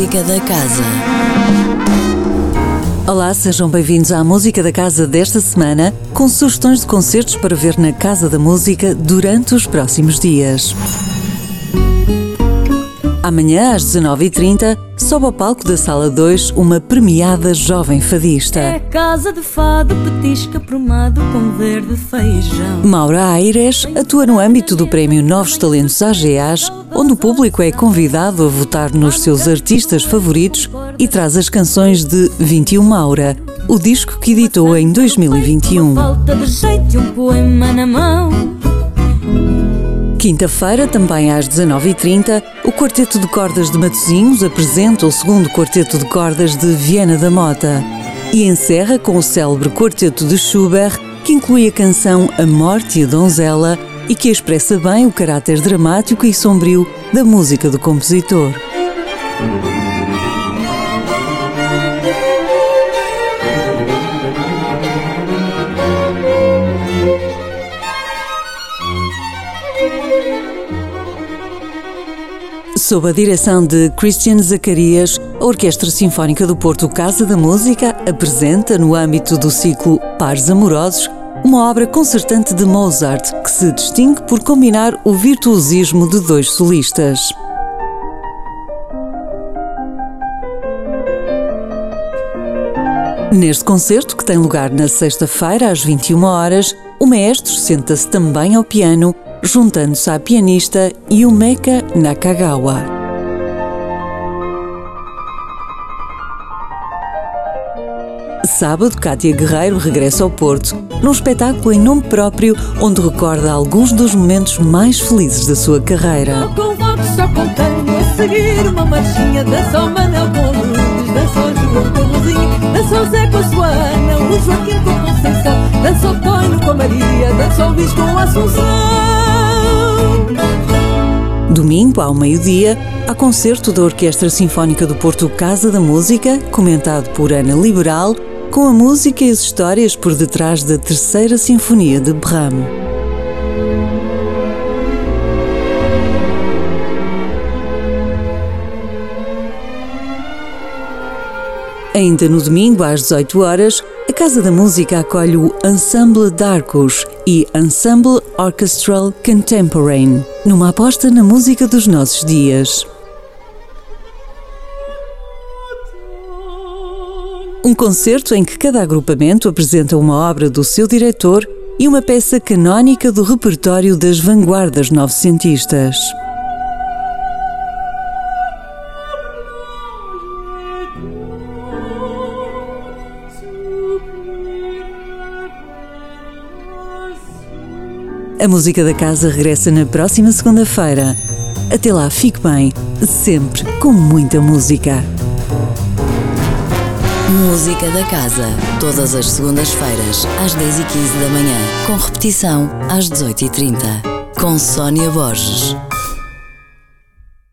Música da Casa. Olá, sejam bem-vindos à Música da Casa desta semana, com sugestões de concertos para ver na Casa da Música durante os próximos dias. Amanhã, às 19h30, sobe ao palco da Sala 2 uma premiada jovem fadista. É casa de fado, petisca promado com verde feijão. Maura Aires atua no âmbito do Prémio Novos Talentos AGAs, onde o público é convidado a votar nos seus artistas favoritos e traz as canções de 21 Maura, o disco que editou em 2021. Falta de jeito e um poema na mão. Quinta-feira, também às 19h30, o Quarteto de Cordas de Matosinhos apresenta o segundo Quarteto de Cordas de Viena da Mota e encerra com o célebre Quarteto de Schubert, que inclui a canção A Morte e a Donzela e que expressa bem o caráter dramático e sombrio da música do compositor. Sob a direção de Christian Zacarias, a Orquestra Sinfónica do Porto Casa da Música apresenta, no âmbito do ciclo Pares Amorosos, uma obra concertante de Mozart que se distingue por combinar o virtuosismo de dois solistas. Neste concerto, que tem lugar na sexta-feira às 21 horas, o maestro senta-se também ao piano juntando-se à pianista Yumeka Nakagawa. Sábado, Kátia Guerreiro regressa ao Porto, num espetáculo em nome próprio, onde recorda alguns dos momentos mais felizes da sua carreira. Convoco só contenho a seguir uma marchinha. Dança o Manel com Conceição, dança o Tonho com a Maria, dança o Luís com Assunção. Domingo, ao meio-dia, há concerto da Orquestra Sinfónica do Porto Casa da Música, comentado por Ana Liberal, com a música e as histórias por detrás da Terceira Sinfonia de Brahms. Ainda no domingo, às 18 horas, a Casa da Música acolhe o Ensemble Darkus e Ensemble Orchestral Contemporary, numa aposta na música dos nossos dias. Um concerto em que cada agrupamento apresenta uma obra do seu diretor e uma peça canónica do repertório das vanguardas novecentistas. A música da casa regressa na próxima segunda-feira. Até lá, fique bem, sempre com muita música. Música da Casa, todas as segundas-feiras, às 10h15 da manhã, com repetição às 18h30, com Sónia Borges.